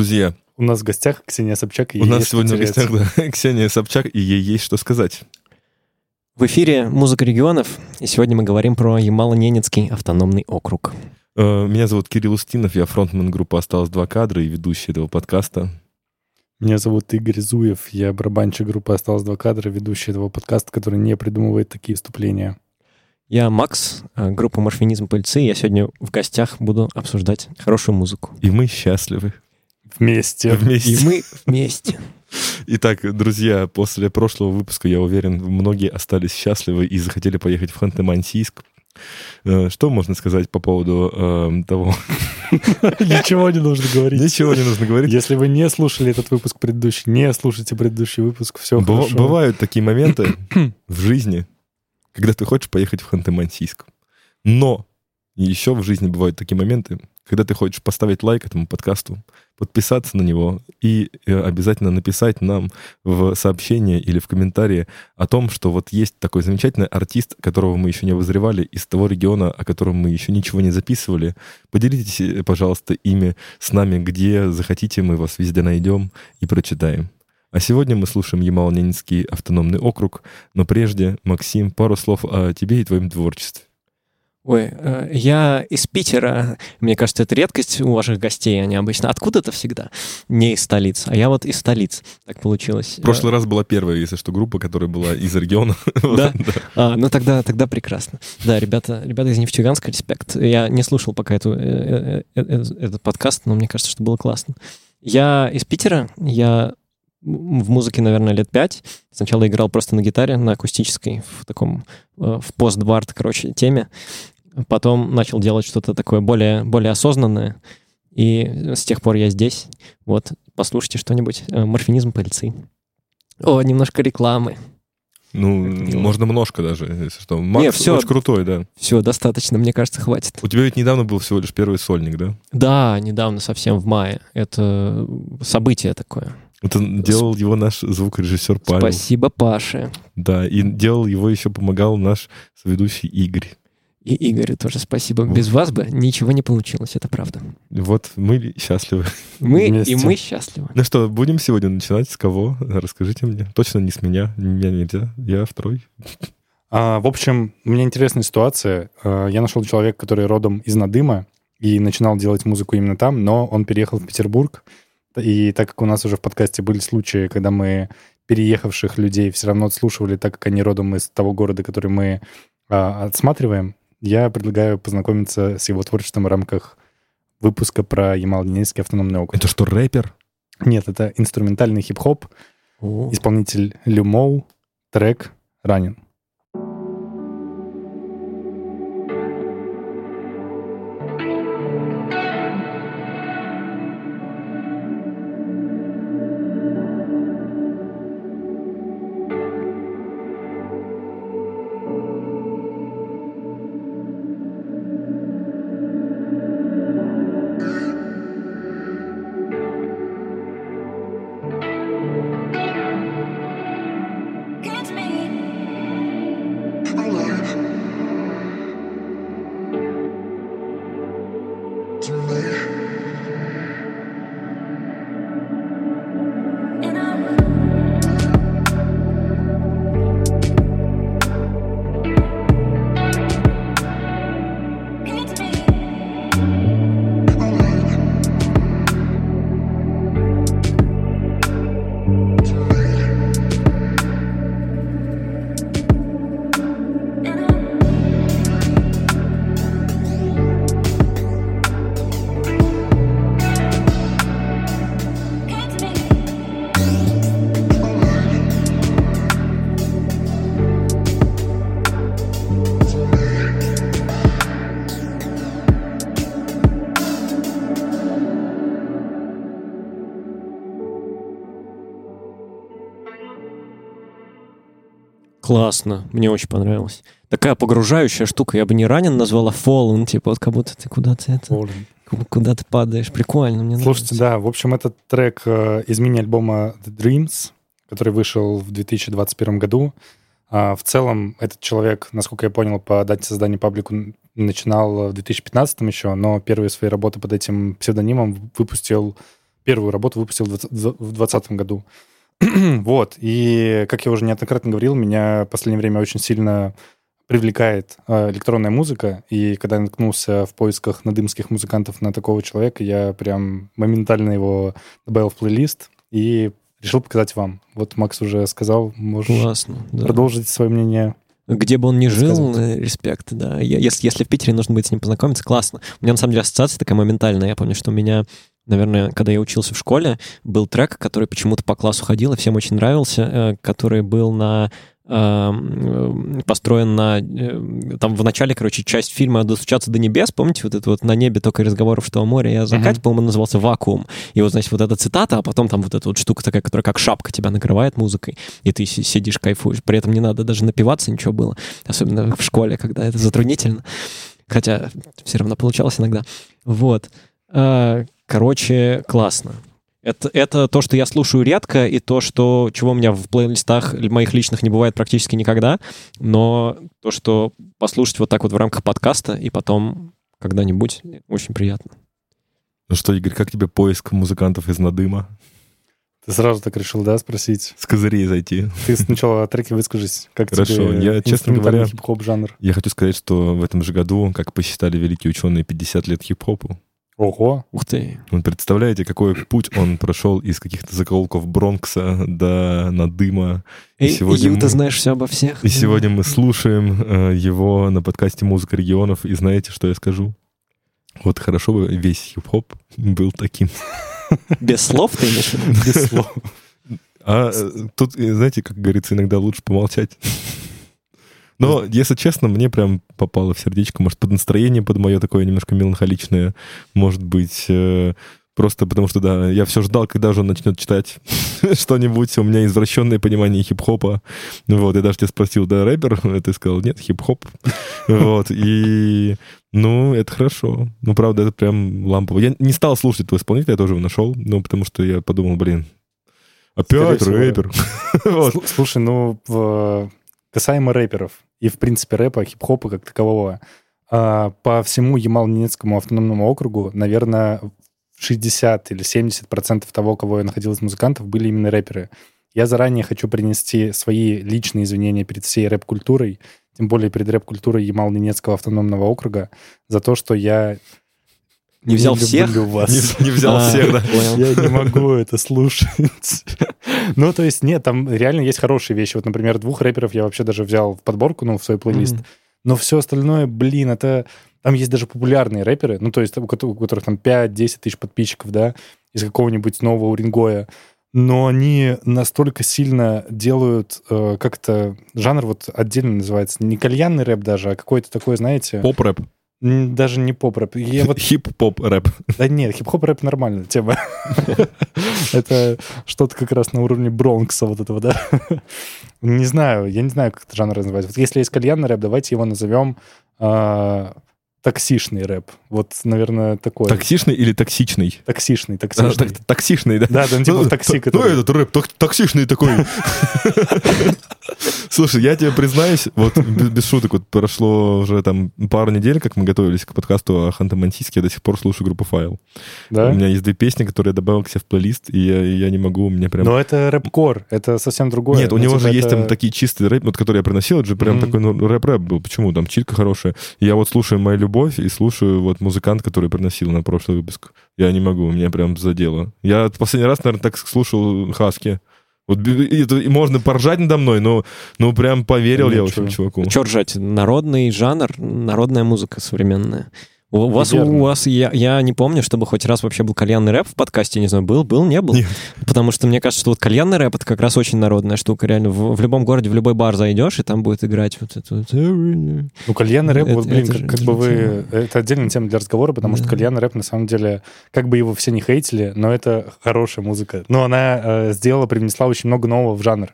Друзья, У нас в гостях Ксения Собчак. и у нас есть сегодня в что гостях да, Ксения Собчак, и ей есть что сказать. В эфире «Музыка регионов», и сегодня мы говорим про Ямало-Ненецкий автономный округ. Э, Меня зовут Кирилл Устинов, я фронтмен группы «Осталось два кадра» и ведущий этого подкаста. Меня зовут Игорь Зуев. Я барабанщик группы «Осталось два кадра», ведущий этого подкаста, который не придумывает такие вступления. Я Макс, э, группа «Морфинизм пыльцы», я сегодня в гостях буду обсуждать хорошую музыку. И мы счастливы Вместе. вместе. И мы вместе. Итак, друзья, после прошлого выпуска, я уверен, многие остались счастливы и захотели поехать в Ханты-Мансийск. Э, Что можно сказать по поводу э, того? Ничего не нужно говорить. Ничего не нужно говорить. Если вы не слушали этот выпуск предыдущий, не слушайте предыдущий выпуск, все Быва- хорошо. Бывают такие моменты в жизни, когда ты хочешь поехать в Ханты-Мансийск. Но еще в жизни бывают такие моменты, когда ты хочешь поставить лайк этому подкасту, подписаться на него и э, обязательно написать нам в сообщение или в комментарии о том, что вот есть такой замечательный артист, которого мы еще не обозревали, из того региона, о котором мы еще ничего не записывали. Поделитесь, э, пожалуйста, ими с нами, где захотите, мы вас везде найдем и прочитаем. А сегодня мы слушаем Ямало-Ненецкий автономный округ, но прежде, Максим, пару слов о тебе и твоем творчестве. Ой, э, я из Питера. Мне кажется, это редкость у ваших гостей. Они обычно откуда-то всегда, не из столиц. А я вот из столиц. Так получилось. В прошлый раз была первая, если что, группа, которая была из региона. Да? А, ну тогда, тогда прекрасно. Да, ребята, ребята из Нефтьюганска, респект. Я не слушал пока эту, э, э, этот подкаст, но мне кажется, что было классно. Я из Питера, я в музыке, наверное, лет пять. Сначала играл просто на гитаре, на акустической, в таком, э, в постбард, короче, теме. Потом начал делать что-то такое более, более осознанное. И с тех пор я здесь. Вот, послушайте что-нибудь. Э, Морфинизм пыльцы. О, немножко рекламы. Ну, можно немножко даже, если что. Макс всё. очень крутой, да. Все, достаточно, мне кажется, хватит. У тебя ведь недавно был всего лишь первый сольник, да? Да, недавно, совсем в мае. Это событие такое. Это делал его наш звукорежиссер Павел. Спасибо, Паше. Да, и делал его еще помогал наш соведущий Игорь. И Игорю тоже спасибо. Вот. Без вас бы ничего не получилось, это правда. Вот мы счастливы. Мы Вместе. и мы счастливы. Ну что, будем сегодня начинать с кого? Расскажите мне. Точно не с меня. Меня нельзя. Я второй. А, в общем, у меня интересная ситуация. А, Я нашел человека, который родом из Надыма и начинал делать музыку именно там, но он переехал в Петербург. И так как у нас уже в подкасте были случаи, когда мы переехавших людей все равно отслушивали, так как они родом из того города, который мы а, отсматриваем, я предлагаю познакомиться с его творчеством в рамках выпуска про Ямал-Ненецкий автономный округ. Это что, рэпер? Нет, это инструментальный хип-хоп, исполнитель Люмоу, трек «Ранен». Классно, мне очень понравилось. Такая погружающая штука, я бы не ранен назвала fallen, типа вот как будто ты куда-то это, куда ты падаешь. Прикольно, мне Слушайте, нравится. да, в общем, этот трек э, из мини-альбома The Dreams, который вышел в 2021 году. А, в целом, этот человек, насколько я понял, по дате создания паблику начинал в 2015 еще, но первые свои работы под этим псевдонимом выпустил первую работу выпустил в 20 в 2020 году. вот. И, как я уже неоднократно говорил, меня в последнее время очень сильно привлекает э, электронная музыка. И когда я наткнулся в поисках надымских музыкантов на такого человека, я прям моментально его добавил в плейлист и решил показать вам. Вот Макс уже сказал, можешь Классно. да. продолжить свое мнение. Где бы он ни жил, э, респект, да. Я- если, если в Питере нужно будет с ним познакомиться, классно. У меня, на самом деле, ассоциация такая моментальная. Я помню, что у меня, наверное, когда я учился в школе, был трек, который почему-то по классу ходил и всем очень нравился, э, который был на эм, э, построен на... э, Там в начале, короче, часть фильма «Достучаться до небес», помните, вот это вот «На небе только разговоров, что о море и о закате», Мгм. по-моему, назывался «Вакуум». И вот, значит, вот эта цитата, а потом там вот эта вот штука такая, которая как шапка тебя накрывает музыкой, и ты си- сидишь, кайфуешь. При этом не надо даже напиваться, ничего было. Особенно в школе, когда это затруднительно. Хотя все равно получалось иногда. Вот. Короче, классно. Это, это то, что я слушаю редко, и то, что, чего у меня в плейлистах моих личных не бывает практически никогда, но то, что послушать вот так вот в рамках подкаста, и потом когда-нибудь, очень приятно. Ну что, Игорь, как тебе поиск музыкантов из Надыма? Ты сразу так решил, да, спросить? С козырей зайти. Ты сначала о треке выскажись. Как Хорошо, тебе я, честно говоря, хип-хоп жанр? Я хочу сказать, что в этом же году, как посчитали великие ученые, 50 лет хип-хопу. Ого. Ух ты. Вы представляете, какой путь он прошел из каких-то закоулков Бронкса до Надыма. И Эй, сегодня Ю, ты мы- знаешь все обо всех. И сегодня мы слушаем э, его на подкасте «Музыка регионов». И знаете, что я скажу? Вот хорошо бы весь хип-хоп был таким. Без слов ты имеешь? Без слов. А э, тут, э, знаете, как говорится, иногда лучше помолчать. Но, если честно, мне прям попало в сердечко. Может, под настроение, под мое такое немножко меланхоличное. Может быть, э, просто потому что, да, я все ждал, когда же он начнет читать что-нибудь. У меня извращенное понимание хип-хопа. Ну Вот, я даже тебя спросил, да, рэпер? Ты сказал, нет, хип-хоп. Вот, и... Ну, это хорошо. Ну, правда, это прям лампово. Я не стал слушать этого исполнителя, я тоже его нашел, ну, потому что я подумал, блин, Скорее опять всего. рэпер. Вот. Слу- Слушай, ну, в- касаемо рэперов и, в принципе, рэпа, хип-хопа как такового, а, по всему Ямал-Ненецкому автономному округу, наверное, 60 или 70 процентов того, кого я находил из музыкантов, были именно рэперы. Я заранее хочу принести свои личные извинения перед всей рэп-культурой, тем более перед рэп-культурой Ямал-Ненецкого автономного округа, за то, что я Не взял люблю всех? вас. Не, не взял А, всех, да. понял. Я не могу это слушать. Ну, то есть, нет, там реально есть хорошие вещи. Вот, например, двух рэперов я вообще даже взял в подборку, ну, в свой плейлист. Но все остальное, блин, это... Там есть даже популярные рэперы, ну, то есть у кото- у которых там 5-10 тысяч подписчиков, да, из какого-нибудь нового Уренгоя. Но они настолько сильно делают, э, как это, жанр вот отдельно называется, не кальянный рэп даже, а какой-то такой, знаете, Поп-рэп. м, даже не поп-рэп. Я вот Хип-поп-рэп. да нет, хип-хоп рэп нормальная тема. Это что-то как раз на уровне Бронкса вот этого, да? Не знаю, я не знаю, как это жанр называется. Вот если есть кальянный рэп, давайте его назовем а, таксишный рэп. Вот, наверное, такой. Токсичный или токсичный? Таксишный, А, так- Токсичный, да? Да, да, ну, типа Ну, в такси, который... Ну, этот рэп ток- токсичный такой. Слушай, я тебе признаюсь, вот без, без шуток, вот прошло уже там пару недель, как мы готовились к подкасту о Ханты-Мансийске, я до сих пор слушаю группу Файл. У Да? меня есть две песни, которые я добавил к себе в плейлист, и я, я не могу, у меня прям... Но это рэп-кор, это совсем другое. Нет, у Ну, него же есть это- там такие чистые рэп, вот которые я приносил, это же прям Мгм. такой ну, рэп-рэп был. Почему? Там читка хорошая. Я вот слушаю «Моя любовь» и слушаю вот музыкант, который приносил на прошлый выпуск. Я не могу, меня прям задело. Я последний раз, наверное, так слушал Хаски. Вот это, и можно поржать надо мной, но ну прям поверил я, в общем, чуваку. Че ржать? Народный жанр, народная музыка современная. У вас, Верно. у вас я, я не помню, чтобы хоть раз вообще был кальянный рэп в подкасте, не знаю, был, был, не был. Нет. Потому что мне кажется, что вот кальянный рэп это как раз очень народная штука. Реально, в, в любом городе, в любой бар зайдешь, и там будет играть вот это вот. Ну, кальянный рэп, Это- вот, блин, это как, как бы вы... тема. Это отдельная тема для разговора, потому что Да. кальянный рэп, на самом деле, как бы его все не хейтили, но это хорошая музыка. Но она э, сделала, привнесла очень много нового в жанр.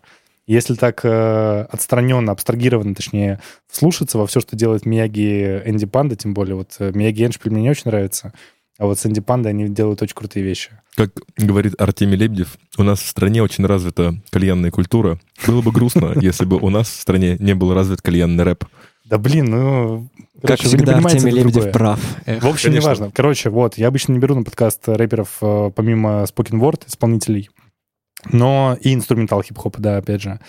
Если так э, отстраненно, абстрагированно, точнее, вслушаться во все, что делает Мияги Энди Панда, тем более, вот э, Мияги Эншпиль мне не очень нравится, а вот с Энди Пандой они делают очень крутые вещи. Как говорит Артемий Лебедев, у нас в стране очень развита кальянная культура. Было бы грустно, если бы у нас в стране не был развит кальянный рэп. Да блин, ну... Как короче, вы не всегда, понимаете Артемий Лебедев другое. прав. Эх. В общем, неважно. Короче, вот, я обычно не беру на подкаст рэперов э, помимо spoken word исполнителей, но и инструментал хип-хопа, да, опять же.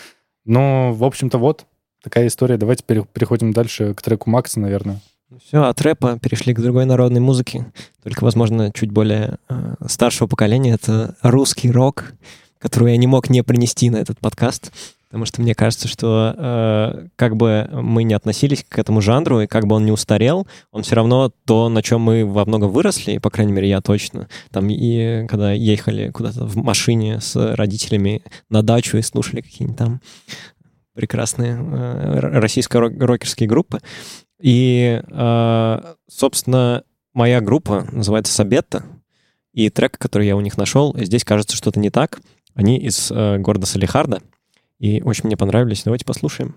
Но, в общем-то, вот такая история. Давайте пере- переходим дальше к треку Макса, наверное. Все, от рэпа перешли к другой народной музыке, только, возможно, чуть более э, старшего поколения. Это русский рок, который я не мог не принести на этот подкаст, потому что мне кажется, что э, как бы мы не относились к этому жанру, и как бы он не устарел, он все равно то, на чем мы во многом выросли, по крайней мере, я точно. Там и когда ехали куда-то в машине с родителями на дачу и слушали какие-нибудь там прекрасные э, российско-рокерские группы. И, э, собственно, моя группа называется Сабетта, и трек, который я у них нашел, здесь кажется что-то не так. Они из э, города Салихарда, и очень мне понравились. Давайте послушаем.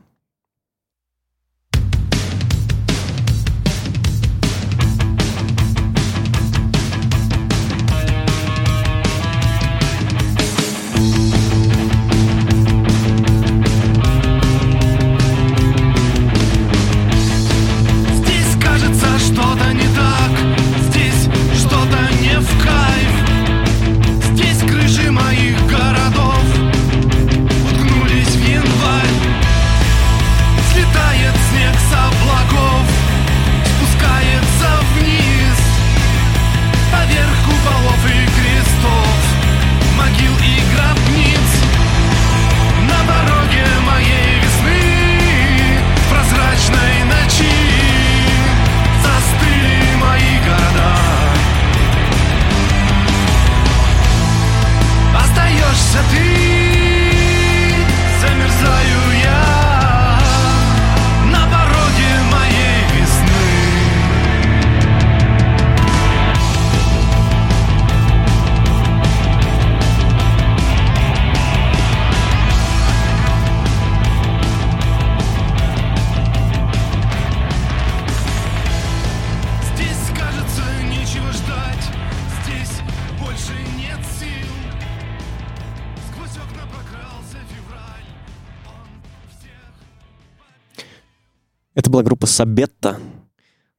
Сабетта.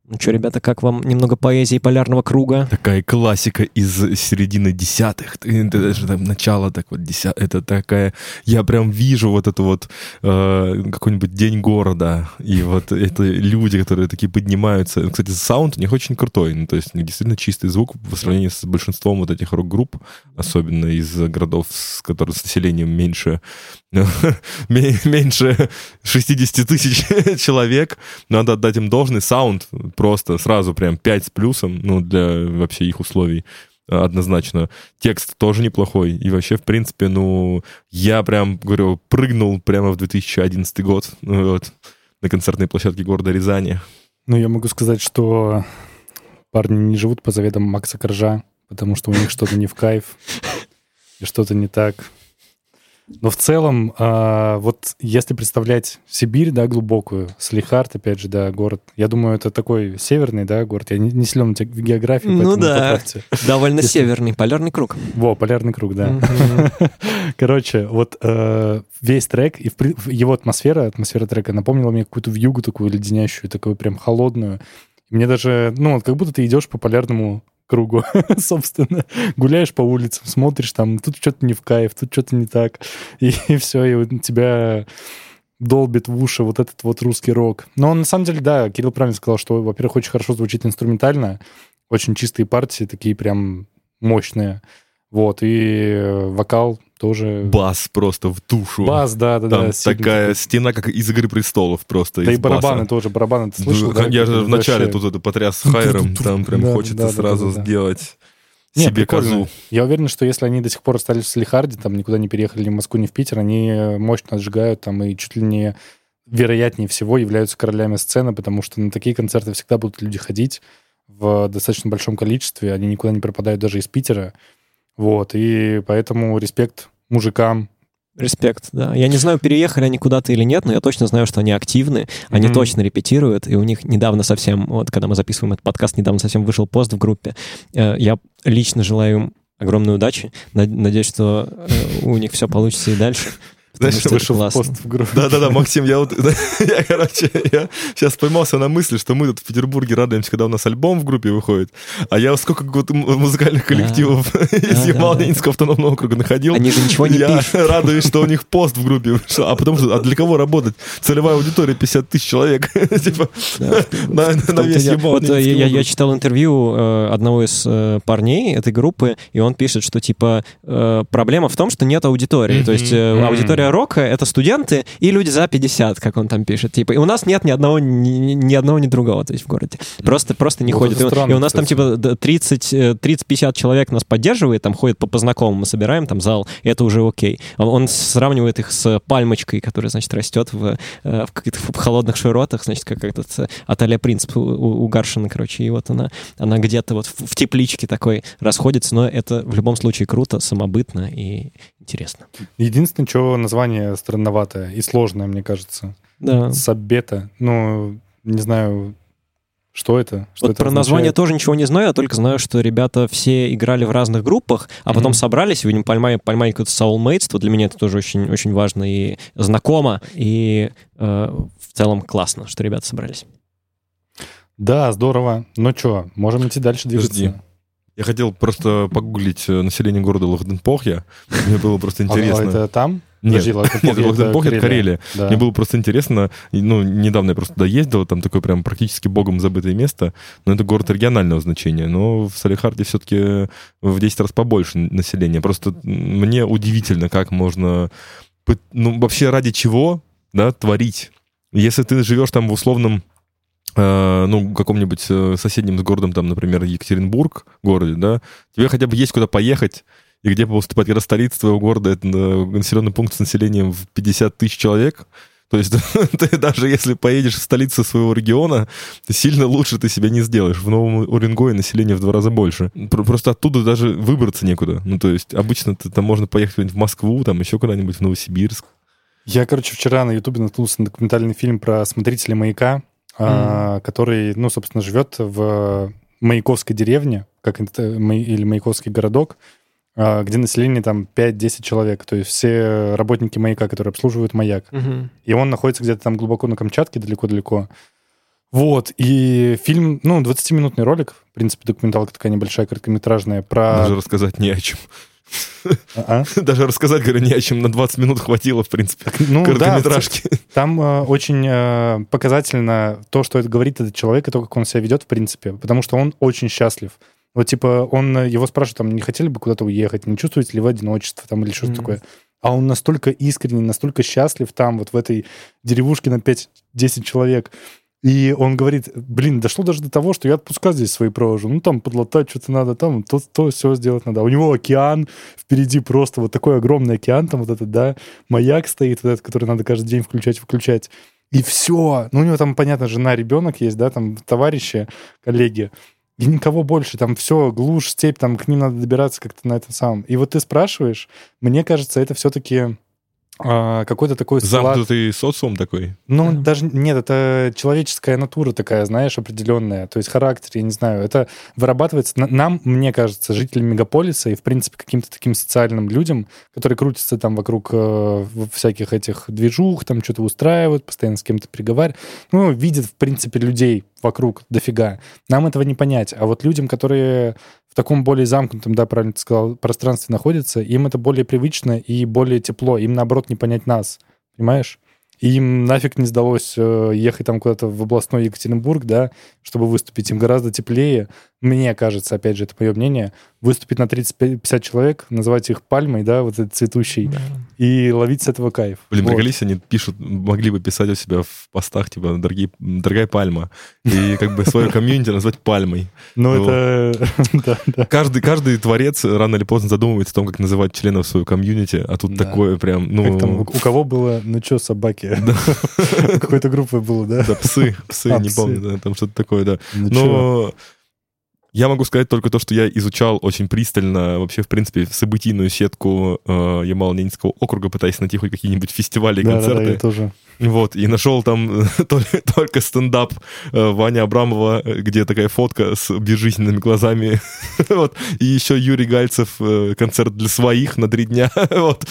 Ну что, ребята, как вам немного поэзии полярного круга? Такая классика из середины десятых. Это даже там начало так вот десят... Это такая... Я прям вижу вот эту вот э, какой-нибудь день города. И вот это люди, которые такие поднимаются. Кстати, саунд у них очень крутой. Ну, то есть действительно чистый звук по сравнению с большинством вот этих рок-групп, особенно из городов, с которых с населением меньше ме- меньше 60 тысяч человек. Надо отдать им должный саунд. Просто сразу прям 5 с плюсом, ну, для вообще их условий однозначно. Текст тоже неплохой. И вообще, в принципе, ну, я прям, говорю, прыгнул прямо в 2011 год ну, вот, на концертной площадке города Рязани. Ну, я могу сказать, что парни не живут по заветам Макса Коржа, потому что у них что-то не в кайф, и что-то не так. Но в целом, а, вот если представлять Сибирь, да, глубокую, Слихард, опять же, да, город, я думаю, это такой северный, да, город. Я не, не силен в географии, Ну да. поправьте. Довольно Если- северный полярный круг. Во, полярный круг, да. Короче, вот э, весь трек и его атмосфера, атмосфера трека напомнила мне какую-то вьюгу такую леденящую, такую прям холодную. Мне даже, ну, вот как будто ты идешь по полярному кругу, собственно. Гуляешь по улицам, смотришь там, тут что-то не в кайф, тут что-то не так. И, все, и вот тебя долбит в уши вот этот вот русский рок. Но на самом деле, да, Кирилл правильно сказал, что, во-первых, очень хорошо звучит инструментально, очень чистые партии, такие прям мощные. Вот, и э, вокал тоже... Бас просто в душу. Бас, да, да, Там да. сильный такая такой. стена, как из «Игры престолов» просто. Да и барабаны баса. тоже, барабаны ты слышал? Да, да, я же вначале тут это потряс хайром, там прям Да, хочется да, да, сразу да, да. сделать Не, себе прикольно. козу. Я уверен, что если они до сих пор остались в Салихарде, там никуда не переехали ни в Москву, ни в Питер, они мощно отжигают там и чуть ли не вероятнее всего являются королями сцены, потому что на такие концерты всегда будут люди ходить в достаточно большом количестве, они никуда не пропадают даже из Питера. Вот, и поэтому респект мужикам. Респект, да. Я не знаю, переехали они куда-то или нет, но я точно знаю, что они активны, они Мгм. точно репетируют, и у них недавно совсем, вот когда мы записываем этот подкаст, недавно совсем вышел пост в группе. Э, Я лично желаю им огромной удачи. Над- Надеюсь, что э, у них все получится и дальше. Знаешь, что это Вышел классно. пост в группу. Да-да-да, Максим, я вот, я, короче, я сейчас поймался на мысли, что мы тут в Петербурге радуемся, когда у нас альбом в группе выходит, а я сколько вот музыкальных коллективов из. Ямало-Ненецкого автономного округа находил. Они же ничего не я радуюсь, что у них пост в группе вышел. А потому что, а для кого работать? Целевая аудитория 50 тысяч человек. Типа, на весь я- Вот э, Ямало-Ненецкий я, округ. читал интервью э, одного из э, парней этой группы, и он пишет, что типа э, проблема в том, что нет аудитории. То есть э, Мгм. Аудитория рока это студенты и люди за 50, как он там пишет. Типа, и у нас нет ни одного, ни, ни- одного, ни другого, то есть в городе. Просто, просто не Вот ходит. И, странно, и у нас там типа д- 30, э, 30-50 человек нас поддерживает, там ходит по, по знакомым, мы собираем там зал, и это уже окей. Он, он сравнивает их с пальмочкой, которая, значит, растет в, э, в каких-то в холодных широтах, значит, как этот э, отель Принцип у, у- у Гаршина, короче, и вот она, она где-то вот в, в тепличке такой расходится, но это в любом случае круто, самобытно и интересно. Единственное, что название странноватое и сложное, мне кажется. Да. Саббета. Ну, не знаю, что это. Что вот это про название означает. тоже ничего не знаю, я только знаю, что ребята все играли в разных группах, а потом Мгм. собрались, видимо, поймали, поймали какое-то soulmateство. Для меня это тоже очень, очень важно и знакомо, и э, в целом классно, что ребята собрались. Да, здорово. Ну что, можем идти дальше двигаться. Подожди. Я хотел просто погуглить э, население города Лахденпохья. Мне было просто А, интересно. это там? Нет, нет, это Карелия. Да. Мне было просто интересно, ну, недавно я просто туда ездил, там такое прям практически богом забытое место, но это город регионального значения, но в Салихарде все-таки в 10 раз побольше населения. Просто мне удивительно, как можно, ну, вообще ради чего, да, творить. Если ты живешь там в условном ну, каком-нибудь э, соседнем с городом, там, например, Екатеринбург, городе, да, тебе хотя бы есть куда поехать, и где поступать, когда столица твоего города, это э, населенный пункт с населением в 50 тысяч человек, то есть ты даже если поедешь в столицу своего региона, сильно лучше ты себя не сделаешь. В Новом Уренгое население в два раза больше. Про- Просто оттуда даже выбраться некуда. Ну, то есть обычно ты, там можно поехать в Москву, там еще куда-нибудь в Новосибирск. Я, короче, вчера на Ютубе наткнулся на документальный фильм про смотрителя маяка, а, который, ну, собственно, живет в Маяковской деревне, как это, Май- или Маяковский городок, а, где население там 5-10 человек, то есть все работники маяка, которые обслуживают маяк. И он находится где-то там глубоко на Камчатке, далеко-далеко. Вот, и фильм, ну, 20-минутный ролик, в принципе, документалка такая небольшая, короткометражная, про... Даже рассказать не о чем. А? Даже рассказать, говорю, не о чем. На 20 минут хватило, в принципе. Ну, да, Короткометражки. Там э, очень э, показательно то, что это говорит этот человек, и то, как он себя ведет, в принципе. Потому что он очень счастлив. Вот, типа, он, э, его спрашивают, там, не хотели бы куда-то уехать, не чувствуете ли вы одиночество, там, или что-то такое. А он настолько искренний, настолько счастлив там, вот в этой деревушке на 5-10 человек. И он говорит, блин, дошло даже до того, что я отпуска здесь свои провожу. Ну, там подлатать что-то надо, там то, то все сделать надо. А у него океан впереди просто вот такой огромный океан, там вот этот, да, маяк стоит, вот этот, который надо каждый день включать, выключать. И все. Ну, у него там, понятно, жена, ребенок есть, да, там товарищи, коллеги. И никого больше. Там все, глушь, степь, там к ним надо добираться как-то на этом самом. И вот ты спрашиваешь, мне кажется, это все-таки какой-то такой склад- Замкнутый социум такой. ну, Да. даже нет, это человеческая натура такая, знаешь, определенная. То есть характер, я не знаю, это вырабатывается. на- Нам, мне кажется, жителям мегаполиса и, в принципе, каким-то таким социальным людям, которые крутятся там вокруг э, всяких этих движух, там что-то устраивают, постоянно с кем-то приговаривают, ну, видят, в принципе, людей вокруг дофига. Нам этого не понять. А вот людям, которые в таком более замкнутом, да, правильно ты сказал, пространстве находятся, им это более привычно и более тепло. Им, наоборот, не понять нас. Понимаешь? И им нафиг не сдалось э, ехать там куда-то в областной Екатеринбург, да, чтобы выступить. Им гораздо теплее, мне кажется, опять же, это мое мнение, выступить на 30-50 человек, называть их пальмой, да, вот этой цветущей, Да. и ловить с этого кайф. Блин, Вот. приколись, они пишут, могли бы писать у себя в постах, типа, дорогие, дорогая пальма. И как бы свою комьюнити назвать пальмой. Ну, это... Каждый, каждый творец рано или поздно задумывается о том, как называть членов своего комьюнити, а тут такое прям, ну... Как там, у кого было, ну что, собаки? Какой-то группы было, да? Да, псы, псы, А, не псы. помню, да, там что-то такое, да. Ну? Но Я могу сказать только то, что я изучал очень пристально вообще, в принципе, событийную сетку э, Ямало-Ненецкого округа, пытаясь найти хоть какие-нибудь фестивали и Да, да, да, концерты. я тоже. Вот, и нашел там только, только стендап э, Ваня Абрамова, э, где такая фотка с безжизненными глазами. вот. И еще Юрий Гальцев, э, концерт для своих на три дня. вот.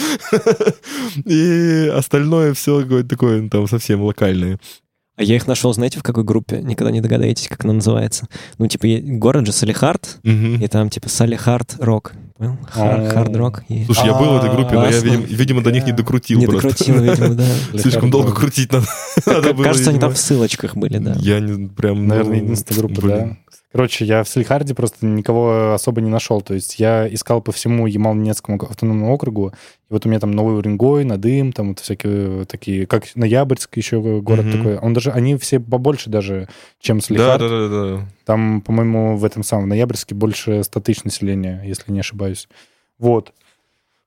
и остальное все такое, ну, там совсем локальное. А я их нашел, знаете, в какой группе? Никогда не догадаетесь, как она называется. Ну, типа, город же Салихард, и там, типа, Салихард Рок. Понял? А. Хард Рок. Слушай, я был в этой группе, но я, видимо, до них не докрутил Не докрутил, видимо, да. Слишком долго крутить надо. было, Кажется, они там в ссылочках были, да. Я не, прям... Наверное, ну, единственная группа, да. Короче, я в Сальхарде просто никого особо не нашел. То есть я искал по всему Ямал-Ненецкому автономному округу. И вот у меня там Новый Уренгой, Надым, там вот всякие такие, как Ноябрьск еще город Мгм. такой. Он даже, они все побольше даже, чем Да, Салихард. да, да, да. Там, по-моему, в этом самом Ноябрьске больше 100 тысяч населения, если не ошибаюсь. Вот.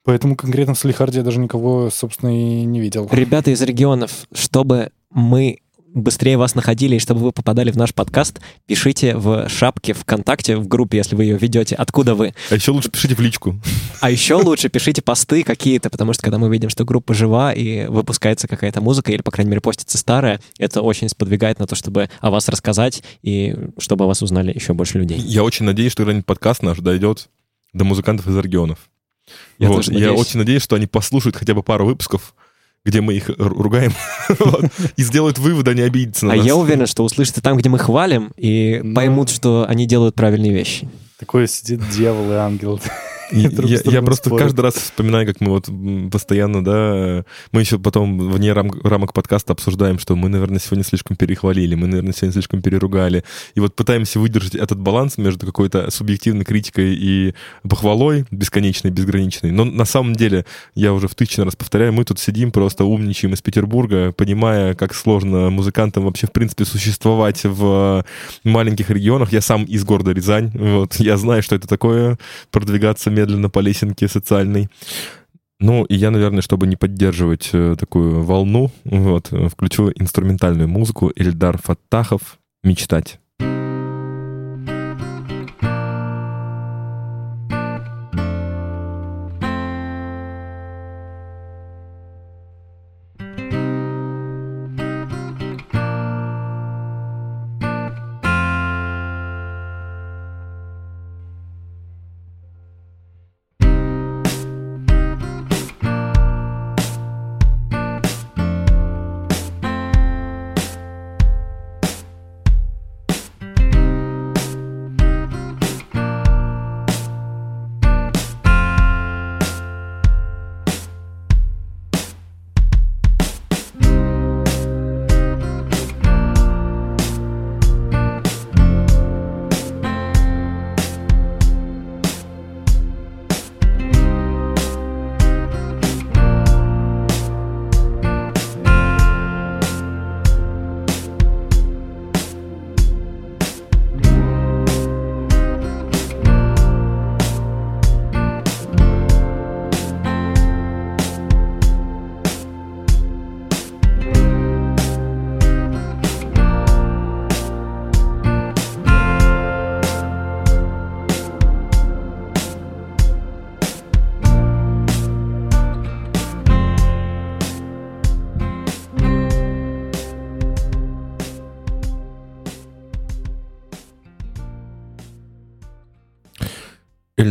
Поэтому конкретно в Салихарде я даже никого, собственно, и не видел. Ребята из регионов, чтобы мы быстрее вас находили и чтобы вы попадали в наш подкаст, пишите в шапке ВКонтакте, в группе, если вы ее ведете, откуда вы. А еще лучше пишите в личку. А еще лучше пишите посты какие-то, потому что когда мы видим, что группа жива и выпускается какая-то музыка, или, по крайней мере, постится старая, это очень сподвигает на то, чтобы о вас рассказать и чтобы о вас узнали еще больше людей. Я очень надеюсь, что когда-нибудь подкаст наш дойдет до музыкантов из регионов. Я Вот, я очень надеюсь, что они послушают хотя бы пару выпусков, где мы их ру- ругаем, и сделают выводы, а не обидятся на А нас. я уверен, что услышат и там, где мы хвалим, и Ну. поймут, что они делают правильные вещи. Такой сидит дьявол и ангел. Я, я просто спорят. каждый раз вспоминаю, как мы вот постоянно, да, мы еще потом вне рам- рамок подкаста обсуждаем, что мы, наверное, сегодня слишком перехвалили, мы, наверное, сегодня слишком переругали. И вот пытаемся выдержать этот баланс между какой-то субъективной критикой и похвалой бесконечной, безграничной. Но на самом деле, я уже в тысячный раз повторяю, мы тут сидим, просто умничаем из Петербурга, понимая, как сложно музыкантам вообще, в принципе, существовать в маленьких регионах. Я сам из города Рязань, вот, я знаю, что это такое, продвигаться медленно по лесенке социальной. Ну, и я, наверное, чтобы не поддерживать э, такую волну, вот, э, включу инструментальную музыку Эльдар Фаттахов «Мечтать».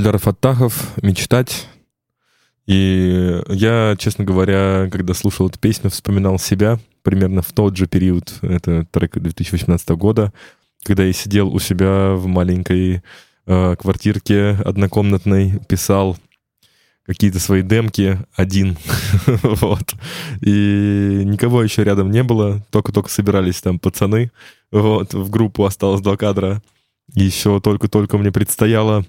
Эльдар Фаттахов «Мечтать». И я, честно говоря, когда слушал эту песню, вспоминал себя примерно в тот же период, это трек 2018 года, когда я сидел у себя в маленькой э, квартирке однокомнатной, писал какие-то свои демки один, вот. И никого еще рядом не было, только-только собирались там пацаны, вот, в группу осталось два кадра. Еще только-только мне предстояло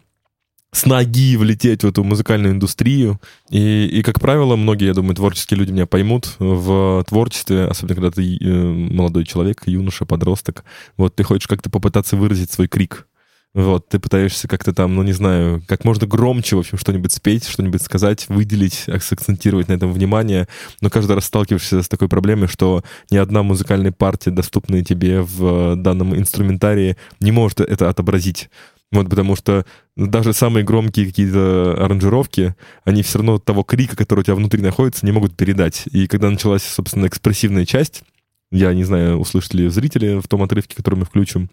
с ноги влететь в эту музыкальную индустрию. И, и, как правило, многие, я думаю, творческие люди меня поймут в творчестве, особенно когда ты э, молодой человек, юноша, подросток. Вот ты хочешь как-то попытаться выразить свой крик. Вот, ты пытаешься как-то там, ну, не знаю, как можно громче, в общем, что-нибудь спеть, что-нибудь сказать, выделить, акцентировать на этом внимание, но каждый раз сталкиваешься с такой проблемой, что ни одна музыкальная партия, доступная тебе в данном инструментарии, не может это отобразить. Вот потому что даже самые громкие какие-то аранжировки, они все равно того крика, который у тебя внутри находится, не могут передать. И когда началась, собственно, экспрессивная часть, я не знаю, услышали ли зрители в том отрывке, который мы включим.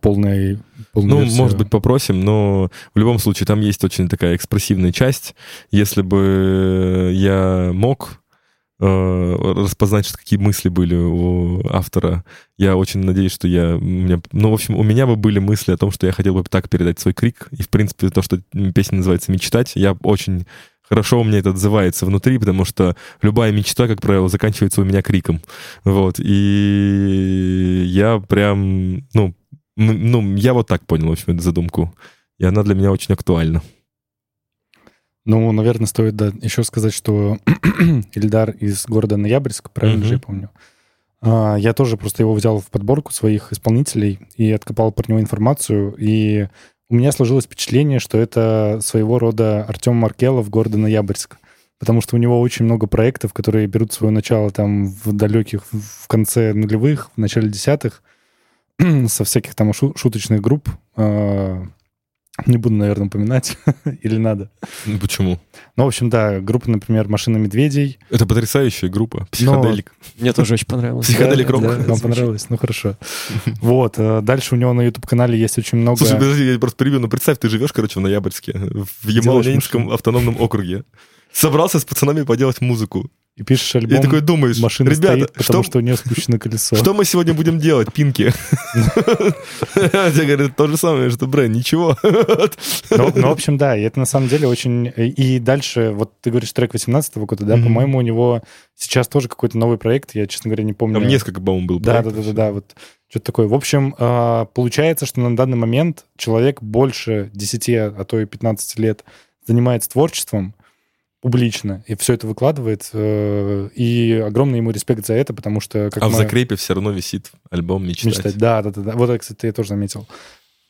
Полная, полная Ну, версия. может быть, попросим, но в любом случае там есть очень такая экспрессивная часть. Если бы я мог распознать, что какие мысли были у автора, я очень надеюсь, что я... У меня, ну, в общем, у меня бы были мысли о том, что я хотел бы так передать свой крик. И, в принципе, то, что песня называется «Мечтать», я очень хорошо у меня это отзывается внутри, потому что любая мечта, как правило, заканчивается у меня криком. Вот. И я прям, ну, ну, я вот так понял, в общем, эту задумку. И она для меня очень актуальна. Ну, наверное, стоит да, еще сказать, что Ильдар из города Ноябрьск, правильно Мгм. же я помню, а, я тоже просто его взял в подборку своих исполнителей и откопал про него информацию, и у меня сложилось впечатление, что это своего рода Артем Маркелов города Ноябрьск, потому что у него очень много проектов, которые берут свое начало там в далеких, в конце нулевых, в начале десятых, со всяких там шу- шуточных групп. А, Не буду, наверное, упоминать, или надо. Ну, Почему? Ну, в общем, да, группа, например, «Машина медведей». Это потрясающая группа. Психоделик. Мне тоже очень понравилось. Психоделик рок. да, Вам понравилось? Ну, хорошо. Вот. э, Дальше у него на YouTube-канале есть очень много... Слушай, подожди, я просто перебью. Ну, представь, ты живешь, короче, в Ноябрьске, в машину. автономном округе. Собрался с пацанами поделать музыку. И пишешь И альбом такой думаешь, «Машина ребята, стоит, потому что, что у нее спущено колесо». что мы сегодня будем делать, пинки? Я говорю, то же самое, что, Брэн, ничего. Ну, ну, в общем, да, и это на самом деле очень... И дальше, вот ты говоришь трек 18 года, да, по-моему, у него сейчас тоже какой-то новый проект, я, честно говоря, не помню. Там несколько, по-моему, был Да, да, проектов. да, да, да, вот что-то такое. В общем, а, получается, что на данный момент человек больше 10, а то и 15 лет занимается творчеством публично и все это выкладывает. э, И огромный ему респект за это, потому что... Как А в мы- закрепе все равно висит альбом «Мечтать». Мечтать. Да, да, да, да. Вот, это, кстати, я тоже заметил.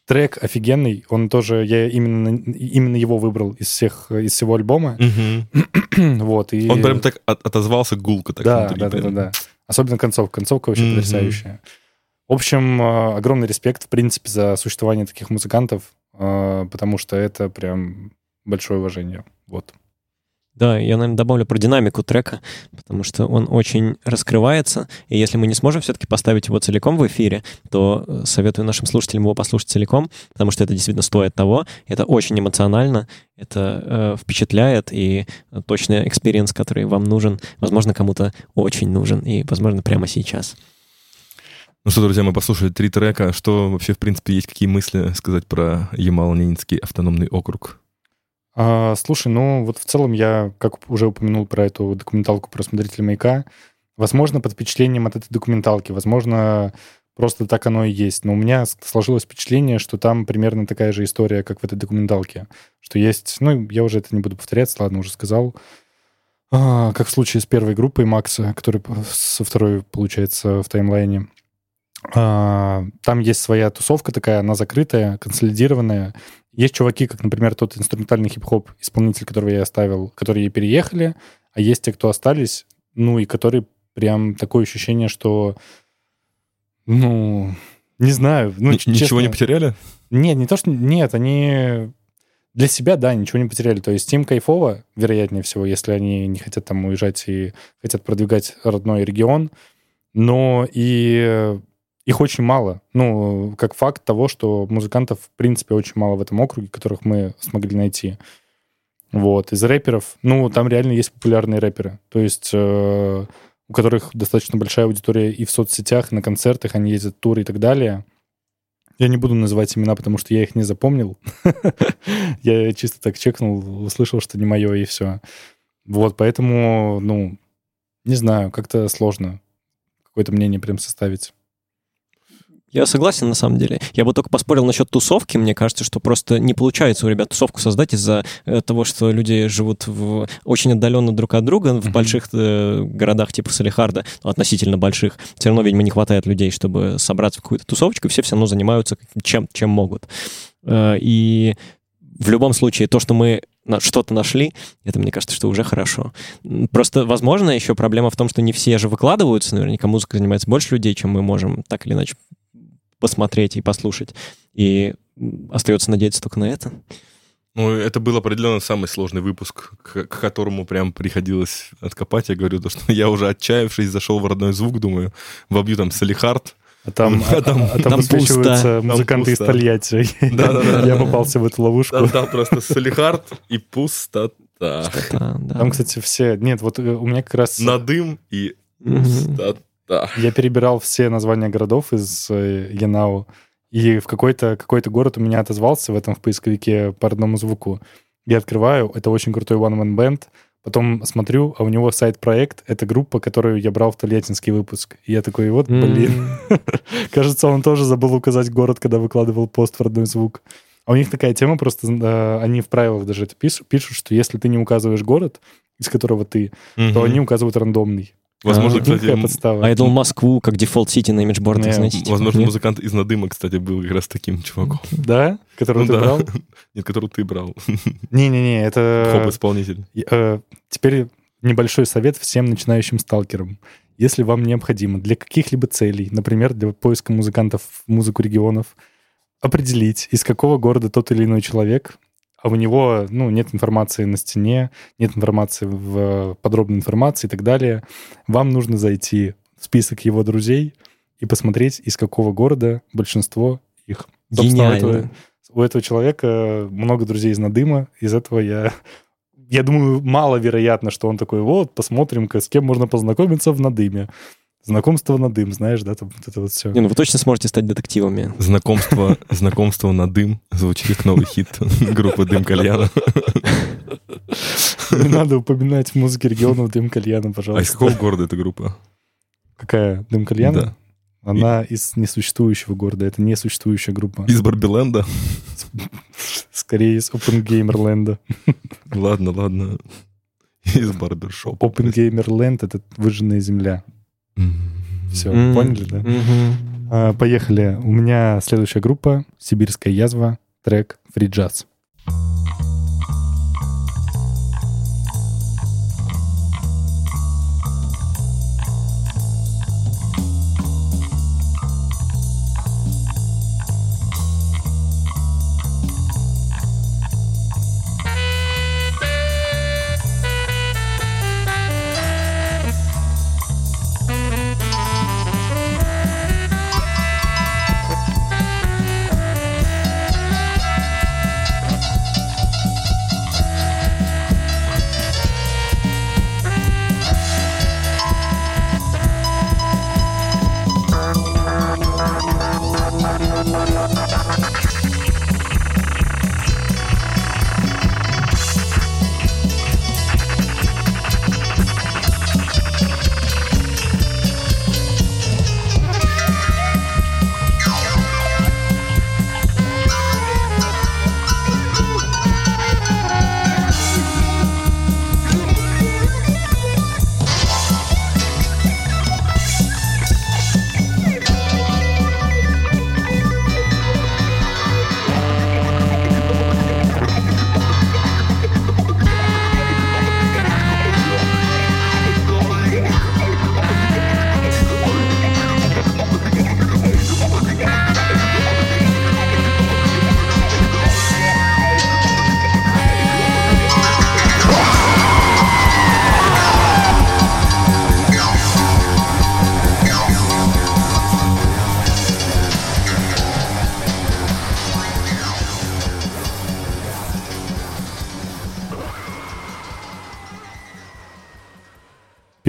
Трек офигенный, он тоже, я именно, именно его выбрал из всех, из всего альбома. Вот, и... Он прям так от- отозвался гулко так Да, внутри. да, да, да, прям. да. Особенно концовка. Концовка вообще потрясающая. В общем, э, огромный респект, в принципе, за существование таких музыкантов, э, потому что это прям большое уважение. Вот. Да, я, наверное, добавлю про динамику трека, потому что он очень раскрывается, и если мы не сможем все-таки поставить его целиком в эфире, то э, советую нашим слушателям его послушать целиком, потому что это действительно стоит того, это очень эмоционально, это э, впечатляет, и э, точный experience, который вам нужен, возможно, кому-то очень нужен, и, возможно, прямо сейчас. Ну что, друзья, мы послушали три трека. Что вообще, в принципе, есть какие мысли сказать про Ямало-Ненецкий автономный округ? А, слушай, ну вот в целом я, как уже упомянул про эту документалку про смотрителя маяка, возможно, под впечатлением от этой документалки, возможно, просто так оно и есть. Но у меня сложилось впечатление, что там примерно такая же история, как в этой документалке. Что есть, ну, я уже это не буду повторяться, ладно, уже сказал. А, как в случае с первой группой Макса, который со второй, получается, в таймлайне. А, там есть своя тусовка такая, она закрытая, консолидированная. Есть чуваки, как, например, тот инструментальный хип-хоп исполнитель, которого я оставил, которые переехали, а есть те, кто остались, ну, и которые прям такое ощущение, что, ну, не знаю. Ну, Ни- ч- Ничего не честно, потеряли? нет, не то, что... Нет, они для себя, да, ничего не потеряли. То есть им кайфово, вероятнее всего, если они не хотят там уезжать и хотят продвигать родной регион. Но и их очень мало. Ну, как факт того, что музыкантов, в принципе, очень мало в этом округе, которых мы смогли найти. Вот. Из рэперов, ну, там реально есть популярные рэперы. То есть э, у которых достаточно большая аудитория и в соцсетях, и на концертах, они ездят туры и так далее. Я не буду называть имена, потому что я их не запомнил. Я чисто так чекнул, услышал, что не мое, и все. Вот, поэтому, ну, не знаю, как-то сложно какое-то мнение прям составить. Я согласен, на самом деле. Я бы только поспорил насчет тусовки. Мне кажется, что просто не получается у ребят тусовку создать из-за э, того, что люди живут в, очень отдаленно друг от друга в Мгм. больших э, городах типа Салихарда, ну, относительно больших. Все равно, видимо, не хватает людей, чтобы собраться в какую-то тусовочку, и все все равно занимаются чем, чем могут. Э, И в любом случае, то, что мы что-то нашли, это, мне кажется, что уже хорошо. Просто, возможно, еще проблема в том, что не все же выкладываются, наверняка музыкой занимается больше людей, чем мы можем так или иначе посмотреть и послушать. И остается надеяться только на это. Ну, это был определенно самый сложный выпуск, к, к которому прям приходилось откопать. Я говорю, то, что я уже отчаявшись, зашел в родной звук, думаю, вобью там Салихард. А там, А а, там- а там там высвечиваются пусто. музыканты из Там пусто. Тольятти. Да-да-да. Я попался в эту ловушку. Там, там просто Салихард и пустота. Да, да. Там, кстати, все... Нет, вот э, у меня как раз... Надым и Мгм. Пустота. Я перебирал все названия городов из э, Янау, и в какой-то какой город у меня отозвался в этом в поисковике по родному звуку. Я открываю, это очень крутой One Man Band, потом смотрю, а у него сайт-проект, это группа, которую я брал в Тольяттинский выпуск. И я такой, вот, блин, кажется, он тоже забыл указать город, когда выкладывал пост в родной звук. А у них такая тема просто, э, они в правилах даже это пишут, пишут, что если ты не указываешь город, из которого ты, то они указывают рандомный. Возможно, А, кстати, подстава. И дал Москву как default city на имиджбордах, Не, знаете? типа, возможно, нет? музыкант из Надыма, кстати, был как раз таким чуваком. Да? Которого Ну ты да. брал? Нет, которого ты брал. Не-не-не, это... Хоп-исполнитель. Э, Теперь небольшой совет всем начинающим сталкерам. Если вам необходимо для каких-либо целей, например, для поиска музыкантов в музыку регионов, определить, из какого города тот или иной человек, а у него ну, нет информации на стене, нет информации в подробной информации и так далее, вам нужно зайти в список его друзей и посмотреть, из какого города большинство их. Собственно, у этого- у этого человека много друзей из Надыма. Из этого я... Я думаю, маловероятно, что он такой, вот, посмотрим-ка, с кем можно познакомиться в Надыме. Знакомство Надым, знаешь, да, там вот это вот все. Не, ну вы точно сможете стать детективами. Знакомство, знакомство на дым звучит как новый хит группы Дым Кальяна. Не надо упоминать в музыке регионов Дым Кальяна, А из пожалуйста. какого города эта группа? Какая? Дым Кальяна? Да. Она из несуществующего города. Это несуществующая группа. Из Барбиленда? Скорее из Опенгеймерленда. Ладно, ладно. Из барбершопа. Опенгеймерленд — это выжженная земля. Все, М, поняли, да? мгм. А, Поехали. У меня следующая группа «Сибирская язва», трек «Free Jazz».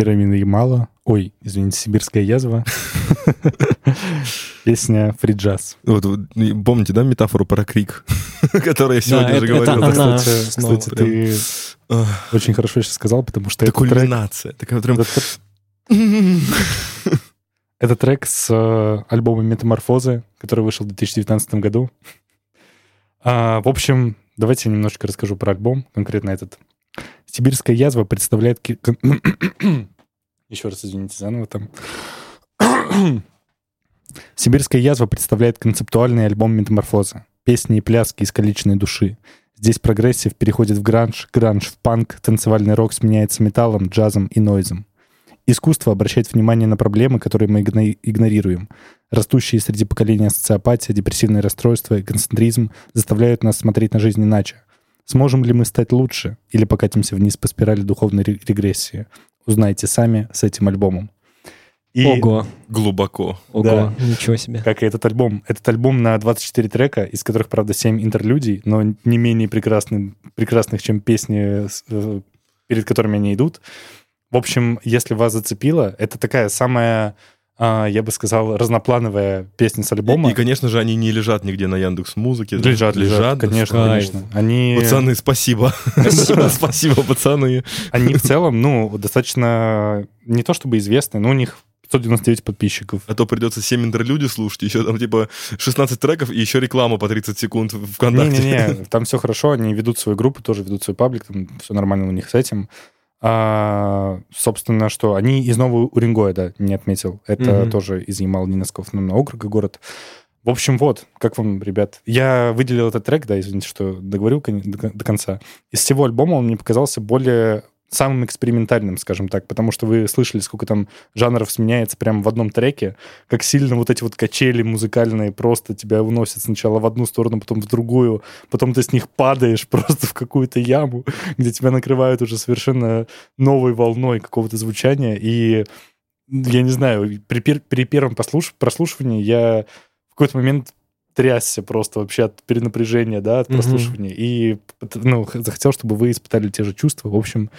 Пирамида Ямала. Ой, извините, Сибирская язва. Песня «Free Jazz». Вот, помните, да, метафору про крик, которую я сегодня это- же это говорил? она. Кстати, снова кстати, прям. ты очень хорошо сейчас сказал, потому что Это трек, кульминация. Такая прям... этот, это трек с э, альбома «Метаморфозы», который вышел в 2019 году. А, в общем, давайте я немножко расскажу про альбом, конкретно этот. «Сибирская язва» представляет... Еще раз извините, заново там. «Сибирская язва» представляет концептуальный альбом «Метаморфоза». Песни и пляски искалеченной души. Здесь прогрессив переходит в гранж, гранж в панк, танцевальный рок сменяется металлом, джазом и нойзом. Искусство обращает внимание на проблемы, которые мы игно- игнорируем. Растущие среди поколения социопатия, депрессивное расстройство и эгоцентризм заставляют нас смотреть на жизнь иначе. Сможем ли мы стать лучше или покатимся вниз по спирали духовной ре- регрессии? Узнайте сами с этим альбомом. И Ого, Глубоко. ого, Да. ничего себе. как и этот альбом. Этот альбом на 24 трека, из которых, правда, 7 интерлюдий, но не менее прекрасных, прекрасных чем песни, э, перед которыми они идут. В общем, если вас зацепило, это такая самая, я бы сказал, разноплановая песня с альбома. И, и, конечно же, они не лежат нигде на Яндекс Музыке. лежат, лежат, да. конечно, Кайф. конечно. Они, Пацаны, спасибо. Спасибо. Спасибо, пацаны. они в целом, ну, достаточно не то чтобы известны, но у них 599 подписчиков. А то придется 7 интерлюдий слушать, еще там типа 16 треков и еще реклама по 30 секунд в ВКонтакте. Не-не-не, там все хорошо, они ведут свою группу, тоже ведут свой паблик, там все нормально у них с этим. А, собственно, что они из Нового Уренгоя, не отметил. Это Мгм. тоже из Ямал-Ненецкого автономного округа город. В общем, вот, как вам, ребят. Я выделил этот трек, да, извините, что договорил до конца. Из всего альбома он мне показался более самым экспериментальным, скажем так, потому что вы слышали, сколько там жанров сменяется прямо в одном треке, как сильно вот эти вот качели музыкальные просто тебя уносят сначала в одну сторону, потом в другую, потом ты с них падаешь просто в какую-то яму, где тебя накрывают уже совершенно новой волной какого-то звучания, и я не знаю, при, пер- при первом послуш- прослушивании я в какой-то момент трясся просто вообще от перенапряжения, да, от прослушивания. И ну, захотел, чтобы вы испытали те же чувства. В общем,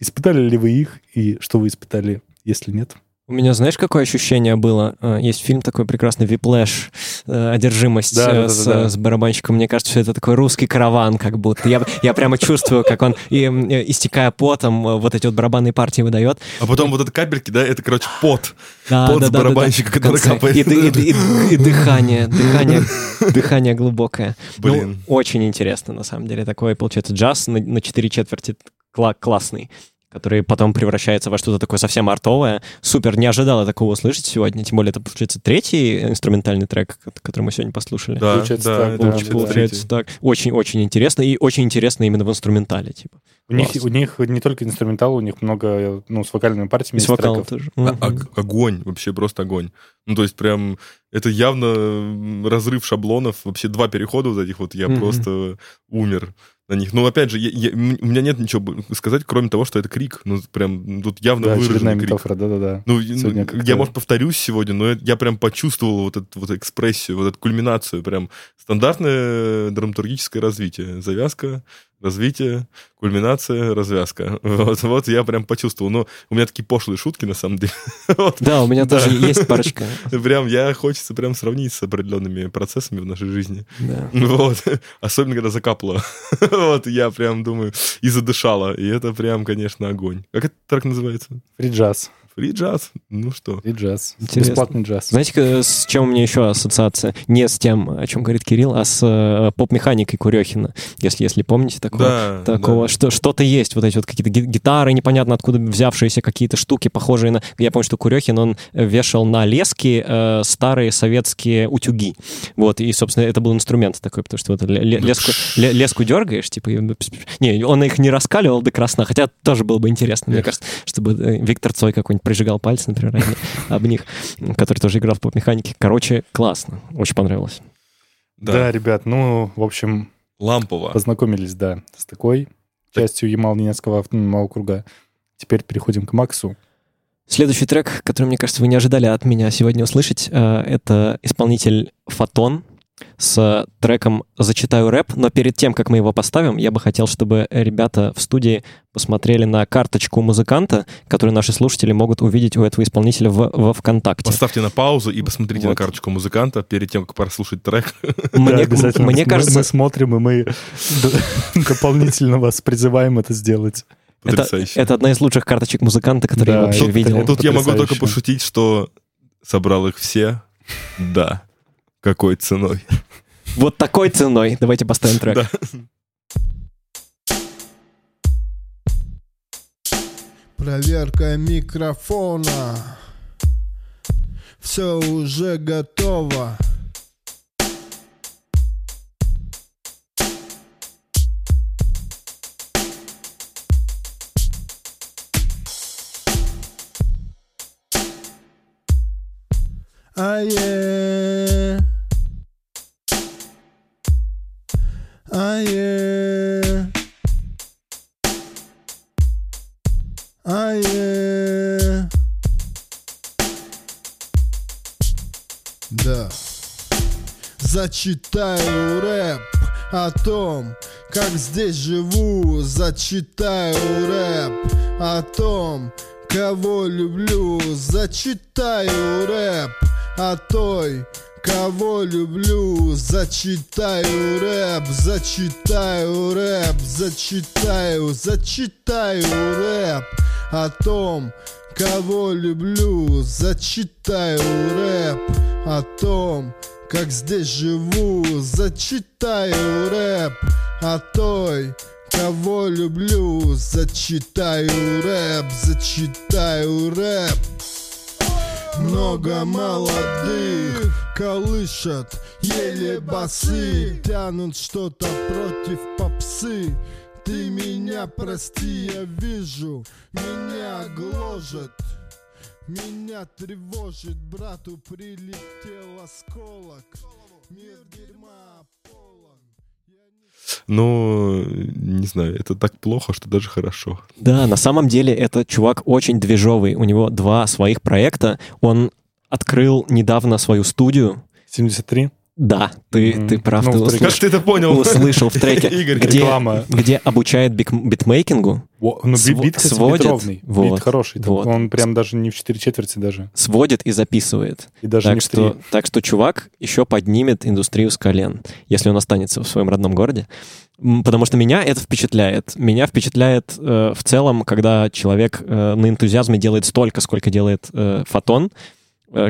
испытали ли вы их, и что вы испытали, если нет? У меня, знаешь, какое ощущение было? Э, Есть фильм такой прекрасный «Whiplash», э, «Одержимость» Да, э, да, да, с, да. с барабанщиком. Мне кажется, что это такой русский караван как будто. Я, я прямо чувствую, как он, и, э, истекая потом, э, вот эти вот барабанные партии выдает. А потом вот это капельки, да, это, короче, пот. Да, Пот да, с да, да, да. барабанщика, который капает. И, и и и дыхание, дыхание, дыхание глубокое. Ну, Блин. очень интересно, на самом деле. Такой, получается, джаз на, на 4 четверти кла- классный который потом превращается во что-то такое совсем артовое. Супер, не ожидала такого услышать сегодня. Тем более, это, получается, третий инструментальный трек, ко- который мы сегодня послушали. Да, Получается да, так, да, вообще да. Получается так. Очень-очень интересно. И очень интересно именно в инструментале. Типа. У них, у них не только инструментал, у них много, ну, с вокальными партиями И с вокалом треков. тоже. А- ог- огонь, вообще просто огонь. Ну, то есть прям это явно разрыв шаблонов. Вообще два перехода вот этих вот, я Мгм. просто умер на них. Ну, опять же, я- я- у меня нет ничего сказать, кроме того, что это крик. Ну, прям ну, тут явно Да, выраженный крик. метафора, да-да-да. Ну, Сегодня ну, я, может, повторюсь сегодня, но я прям почувствовал вот эту вот экспрессию, вот эту кульминацию. Прям стандартное драматургическое развитие. Завязка, развитие, кульминация, развязка. Вот, вот я прям почувствовал. Но у меня такие пошлые шутки, на самом деле. Вот. Да, у меня Да. тоже есть парочка. Прям я хочется прям сравнить с определенными процессами в нашей жизни. Да. Вот. Особенно, когда закапало. Вот, я прям думаю, и задышала. И это прям, конечно, огонь. Как это трек называется? Фри Фри джаз? Ну что? Фри джаз. Интересно. Бесплатный джаз. Знаете, к- с чем у меня еще ассоциация? Не с тем, о чем говорит Кирилл, а с э, поп-механикой Курехина. Если, если помните такое. Да. Такого, да. что что-то есть, вот эти вот какие-то ги- гитары, непонятно откуда взявшиеся какие-то штуки, похожие на... Я помню, что Курехин, он э, вешал на лески э, старые советские утюги. Вот, и, собственно, это был инструмент такой, потому что вот ле- ле- леску, ле- леску дергаешь, типа... Не, он их не раскаливал до красна, хотя тоже было бы интересно, мне кажется, чтобы э, Виктор Цой какой-нибудь прижигал пальцы, например, об них- об них, который тоже играл в поп-механике. Короче, классно, очень понравилось. Да. Да. ребят, ну, в общем, Лампово. познакомились, да, с такой частью Ямал-Ненецкого автономного округа. Теперь переходим к Максу. Следующий трек, который, мне кажется, вы не ожидали от меня сегодня услышать, э, это исполнитель Фотон с треком «Зачитаю рэп», но перед тем, как мы его поставим, я бы хотел, чтобы ребята в студии посмотрели на карточку музыканта, которую наши слушатели могут увидеть у этого исполнителя в, во ВКонтакте. Поставьте на паузу и посмотрите на Вот. карточку музыканта перед тем, как прослушать трек. Мне, Да, обязательно. мне Мы- кажется, Мы смотрим, и мы дополнительно вас призываем это сделать. это, Потрясающе. это одна из лучших карточек музыканта, которые я Да, вообще тут- видел. это Тут я могу только потрясающе. пошутить, что собрал их все. Да. Какой ценой? Вот такой ценой. Давайте поставим трек. Да. Проверка микрофона. Все уже готово. Ае. Ае. Ае. Да. Зачитаю рэп о том, как здесь живу. Зачитаю рэп о том, кого люблю. Зачитаю рэп о той, кого люблю. Зачитаю рэп, зачитаю рэп, зачитаю, зачитаю рэп о том, кого люблю. Зачитаю рэп о том, как здесь живу. Зачитаю рэп о той, кого люблю. Зачитаю рэп, зачитаю рэп. Много молодых колышат еле басы Тянут что-то против попсы Ты меня прости, я вижу, меня гложет Меня тревожит, брату прилетел осколок Мир дерьма полон не Ну, не знаю, это так плохо, что даже хорошо. Да, на самом деле этот чувак очень движовый. У него два своих проекта. Он открыл недавно свою студию. 73? Да, ты, Мгм. ты прав, Ну, ты треке- Как услышал, ты это понял? услышал в треке, Игорь, где, реклама. где обучает бик- битмейкингу, Во, Ну, Сво- бит, бит, кстати, сводит. бит ровный. Вот. Бит хороший. Вот. Он прям даже не в 4 четверти даже. сводит и записывает. И даже не Так в что, 3. так что чувак еще поднимет индустрию с колен, если он останется в своем родном городе. Потому что меня это впечатляет. Меня впечатляет э, в целом, когда человек э, на энтузиазме делает столько, сколько делает э, Фотон,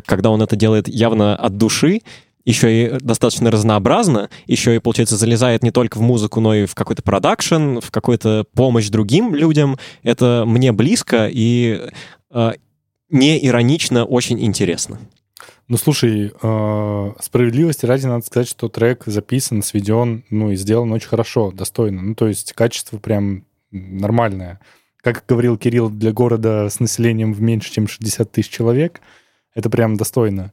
когда он это делает явно от души, еще и достаточно разнообразно, еще и, получается, залезает не только в музыку, но и в какой-то продакшн, в какую-то помощь другим людям. Это мне близко и э, не иронично очень интересно. Ну, слушай, э, справедливости ради надо сказать, что трек записан, сведен, ну, и сделан очень хорошо, достойно. Ну, то есть качество прям нормальное. Как говорил Кирилл, для города с населением в меньше, чем 60 тысяч человек, это прям достойно.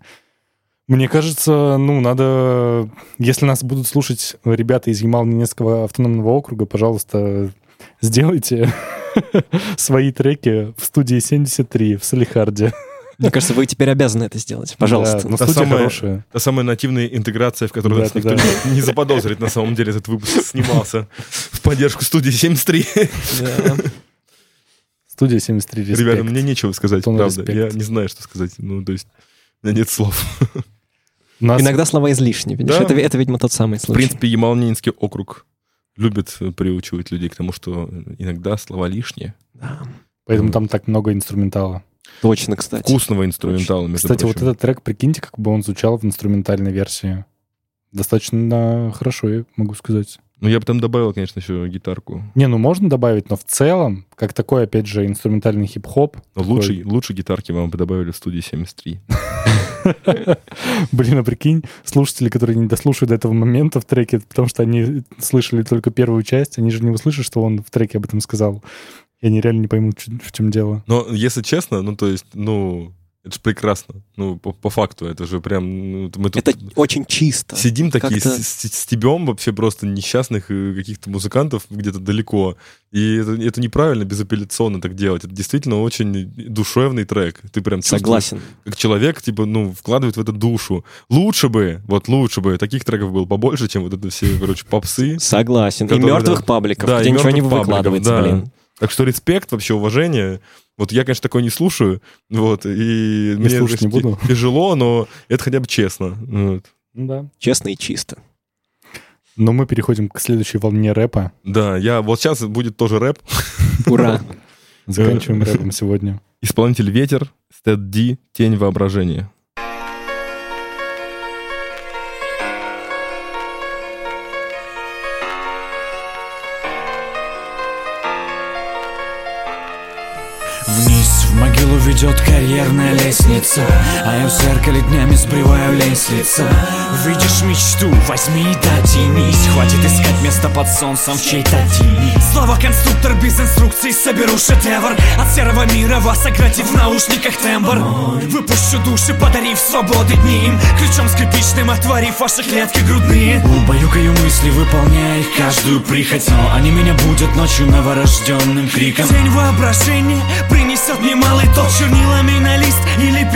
Мне кажется, ну, надо... Если нас будут слушать ребята из Ямал-Ненецкого автономного округа, пожалуйста, сделайте свои треки в студии 73 в Салихарде. Мне кажется, вы теперь обязаны это сделать. Пожалуйста. Да, ну, Та самая- хорошая. Та самая нативная интеграция, в которой нас Да, никто да, не- не заподозрит. На самом деле этот выпуск снимался в поддержку студии 73. Да. Студия 73 респект. Ребята, мне нечего сказать, Полный правда. респект. Я не знаю, что сказать. Ну, то есть, у меня нет слов. Нас- Иногда слова излишни. видишь? Да. Это, это, видимо, тот самый В случай. принципе, Ямал-Ненецкий округ любит э, приучивать людей к тому, что иногда слова лишние. Да. Поэтому там так много инструментала. Точно, кстати. Вкусного инструментала, между Кстати, вот прочим. этот трек, прикиньте, как бы он звучал в инструментальной версии. Достаточно хорошо, я могу сказать. Ну, я бы там добавил, конечно, еще гитарку. Не, ну можно добавить, но в целом, как такой, опять же, инструментальный хип-хоп. Но такой- лучше, лучше гитарки вам бы добавили в студии 73. Блин, а прикинь, слушатели, которые не дослушают до этого момента в треке, потому что они слышали только первую часть, они же не услышат, что он в треке об этом сказал. И они реально не поймут, в чем дело. Но, если честно, ну, то есть, ну, это же прекрасно. Ну, по, по факту, это же прям... ну, мы тут Это очень чисто. сидим такие, с- стебем вообще просто несчастных э, каких-то музыкантов где-то далеко. И это, это неправильно безапелляционно так делать. Это действительно очень душевный трек. Ты прям Согласен. как человек, типа, ну, вкладывает в это душу. Лучше бы, вот лучше бы, таких треков было побольше, чем вот это все, короче, попсы. Согласен. И мертвых да. пабликов, Да, где ничего не пабликов, выкладывается, да. блин. Так что респект, вообще уважение. Вот я, конечно, такое не слушаю, вот, и мне слушать не буду. тяжело, но это хотя бы честно. Вот. Ну да. Честно и чисто. Но мы переходим к следующей волне рэпа. Да, я вот сейчас будет тоже рэп. Ура. Заканчиваем рэпом сегодня. Исполнитель Ветер, Стэд Ди, Тень воображения. Вниз в могилу ведет карьерная лестница А я в зеркале днями сбриваю лень Видишь мечту, возьми и дотянись. Хватит искать место под солнцем в чьей-то тени. Слова конструктор без инструкций соберу шедевр. От серого мира вас оградив в наушниках тембр. Выпущу души, подарив свободы дни им. Ключом скрипичным отворив ваши клетки грудные. Убаюкаю мысли, выполняя их каждую прихоть. Но они меня будут ночью новорожденным криком. Тень воображения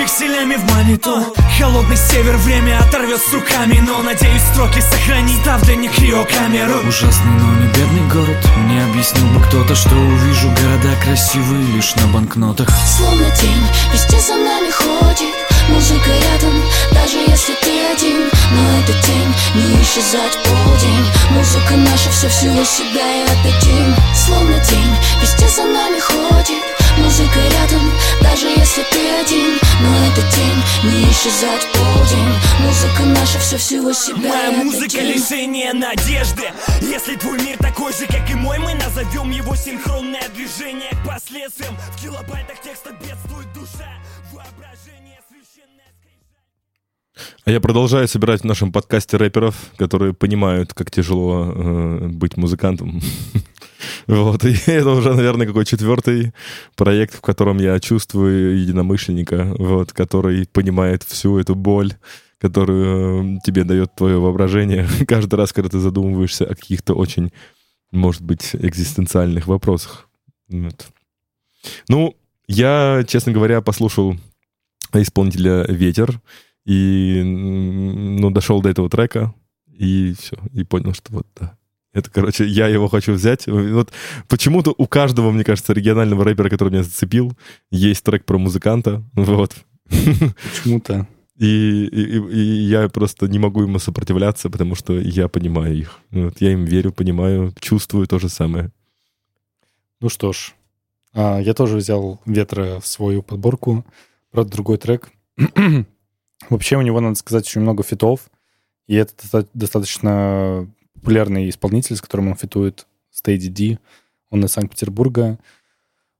пикселями в монитор Холодный север время оторвет с руками Но надеюсь строки сохранить, став для них камеру. Ужасный, но не бедный город. Мне объяснил бы кто-то, что увижу Города красивые лишь на банкнотах. Словно тень, везде за нами ходит. Музыка рядом, даже если ты один. Но эта тень не исчезать в полдень. Музыка наша, все всего себя и отдадим. Словно тень, везде за нами ходит Музыка рядом, даже если ты один. Но эта тень не исчезать в полдень. Музыка наша, все всего себя Моя музыка лишение надежды. Если твой мир такой же, как и мой Мы назовем его синхронное движение к последствиям. В килобайтах текста бедствует душа. Воображение священное А я продолжаю собирать в нашем подкасте рэперов, которые понимают, как тяжело э, быть музыкантом. Вот, и это уже, наверное, какой четвертый проект, в котором я чувствую единомышленника, вот, который понимает всю эту боль, которую э, тебе дает твое воображение каждый раз, когда ты задумываешься о каких-то очень, может быть, экзистенциальных вопросах. Вот. Ну, я, честно говоря, послушал исполнителя «Ветер», и, ну, дошел до этого трека, и все, и понял, что вот, да. Это, короче, я его хочу взять. Вот почему-то у каждого, мне кажется, регионального рэпера, который меня зацепил, есть трек про музыканта. Вот. Почему-то. И, и, и я просто не могу ему сопротивляться, потому что я понимаю их. Вот, я им верю, понимаю, чувствую то же самое. Ну что ж, а, я тоже взял ветра в свою подборку. Правда, другой трек. Вообще у него, надо сказать, очень много фитов. И это доста- достаточно популярный исполнитель, с которым он фитует, Стейди Ди. Он из Санкт-Петербурга.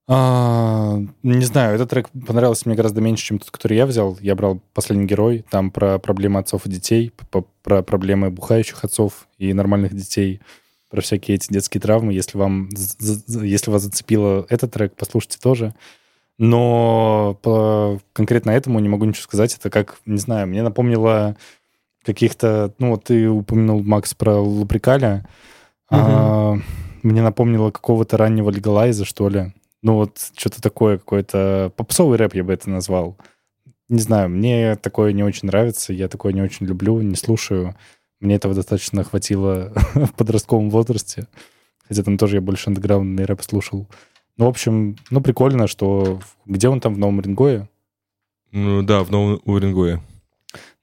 А, не знаю, этот трек понравился мне гораздо меньше, чем тот, который я взял. Я брал «Последний герой». Там про проблемы отцов и детей, про проблемы бухающих отцов и нормальных детей, про всякие эти детские травмы. Если вам, если вас зацепило этот трек, послушайте тоже. Но по конкретно этому не могу ничего сказать. Это как, не знаю, мне напомнило каких-то... Ну, вот ты упомянул, Макс, про Луприкаля. А, мне напомнило какого-то раннего легалайза, что ли. Ну, вот что-то такое, какой-то попсовый рэп я бы это назвал. Не знаю, мне такое не очень нравится, я такое не очень люблю, не слушаю. Мне этого достаточно хватило в подростковом возрасте. Хотя там тоже я больше андеграундный рэп слушал. Ну, в общем, ну, прикольно, что... Где он там, в Новом Рингое? Ну да, в Новом Уренгое.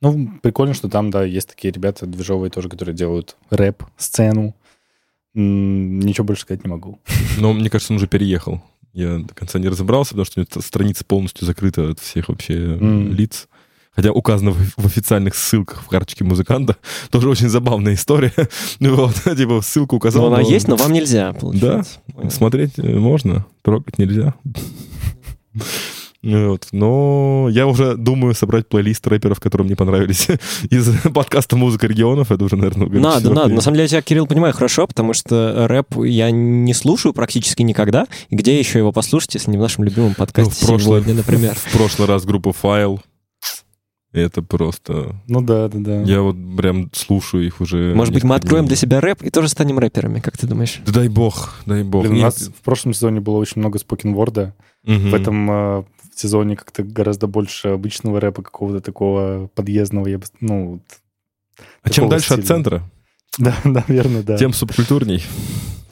Ну, прикольно, что там, да, есть такие ребята движовые тоже, которые делают рэп-сцену. Ничего больше сказать не могу. Но мне кажется, он уже переехал. Я до конца не разобрался, потому что у него страница полностью закрыта от всех вообще М. лиц. Хотя указано в, в официальных ссылках в карточке музыканта. Тоже очень забавная история. Ну Вот, типа ссылку указал. Ну, она но есть, но вам нельзя, получается. Понял. Смотреть э, можно, трогать нельзя. Вот. Но я уже думаю собрать плейлист рэперов, которые мне понравились из подкаста «Музыка регионов». Это уже, наверное, говорит, Надо, надо. На самом деле, я тебя, Кирилл, понимаю хорошо, потому что рэп я не слушаю практически никогда. И где еще его послушать, если не в нашем любимом Ну, подкасте в прошлый- сегодня, например? В прошлый раз группа «Файл». Это просто... Ну да, да, да. Я вот прям слушаю их уже... Может быть, мы откроем дней. для себя рэп и тоже станем рэперами, как ты думаешь? Да дай бог, дай бог. Блин, у нас в прошлом сезоне было очень много спокенворда. Мгм. В этом сезоне как-то гораздо больше обычного рэпа, какого-то такого подъездного. Я бы, ну. А чем дальше от стиля. центра, Да, наверное, да. тем субкультурней.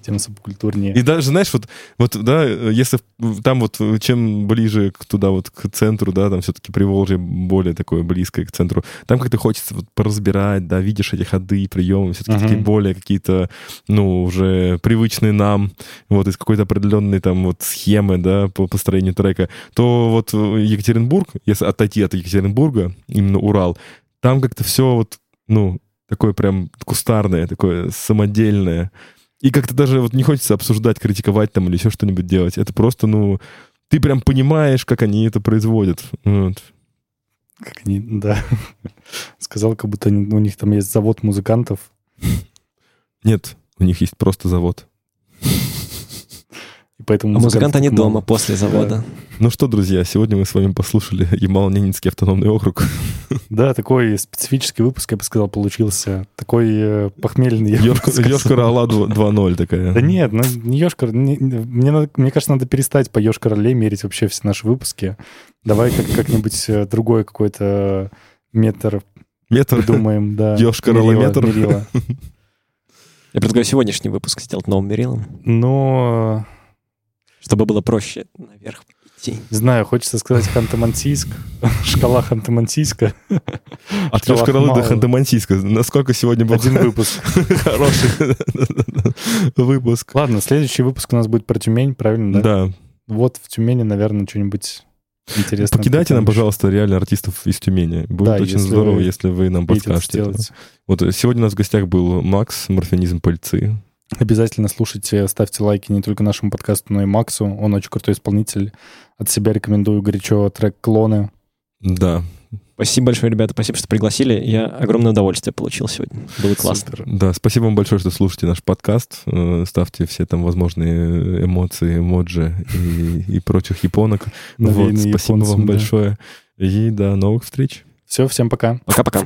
Тем субкультурнее. И даже, знаешь, вот, вот, да, если там вот чем ближе к туда вот к центру, да, там все-таки Приволжье более такое близкое к центру, там как-то хочется вот поразбирать, да, видишь эти ходы, приемы, все-таки Мгм. такие более какие-то, ну, уже привычные нам, вот, из какой-то определенной там вот схемы, да, по построению трека, то вот Екатеринбург, если отойти от Екатеринбурга, именно Урал, там как-то все вот, ну, такое прям кустарное, такое самодельное, и как-то даже вот не хочется обсуждать, критиковать там или еще что-нибудь делать. Это просто, ну, ты прям понимаешь, как они это производят. Вот. Как они, да. Сказал, как будто они- у них там есть завод музыкантов. Нет, у них есть просто завод. И поэтому А музыканты они дома после завода. Ну что, друзья, сегодня мы с вами послушали Ямал-Ненецкий автономный округ. Да, такой специфический выпуск, я бы сказал, получился. Такой э, похмельный. Ёшкар Алла 2.0 такая. Да нет, ну не не- мне, надо- мне кажется, надо перестать по Ёшкар Оле мерить вообще все наши выпуски. Давай как, как-нибудь э, другой какой-то метр Метр. придумаем. Да. Ёшкар-Олометр. Мерила, мерила. Я предлагаю сегодняшний выпуск сделать новым мерилом, Но, чтобы было проще наверх идти. не знаю, хочется сказать Ханты-Мансийск. Шкала Ханты-Мансийска. От Шкала Ёшкар-Олы до. Ханты-Мансийска. Насколько сегодня был Один выпуск. хороший выпуск. Ладно, следующий выпуск у нас будет про Тюмень, правильно, да? Да. Вот в Тюмени, наверное, что-нибудь интересное. Покидайте нам, пожалуйста, реально артистов из Тюмени. Будет Да, очень здорово, вы если вы нам подскажете. Вот сегодня у нас в гостях был Макс, морфинизм пыльцы. Обязательно слушайте, ставьте лайки не только нашему подкасту, но и Максу. Он очень крутой исполнитель. От себя рекомендую горячо трек «Клоны». Да, Спасибо большое, ребята, спасибо, что пригласили. Я огромное удовольствие получил сегодня. Было классно. Супер. да, спасибо вам большое, что слушаете наш подкаст. Э, Ставьте все там возможные эмоции, эмоджи и, и прочих японок. Вот, спасибо японцем, вам да. большое. И до новых встреч. Все, всем пока. Пока-пока.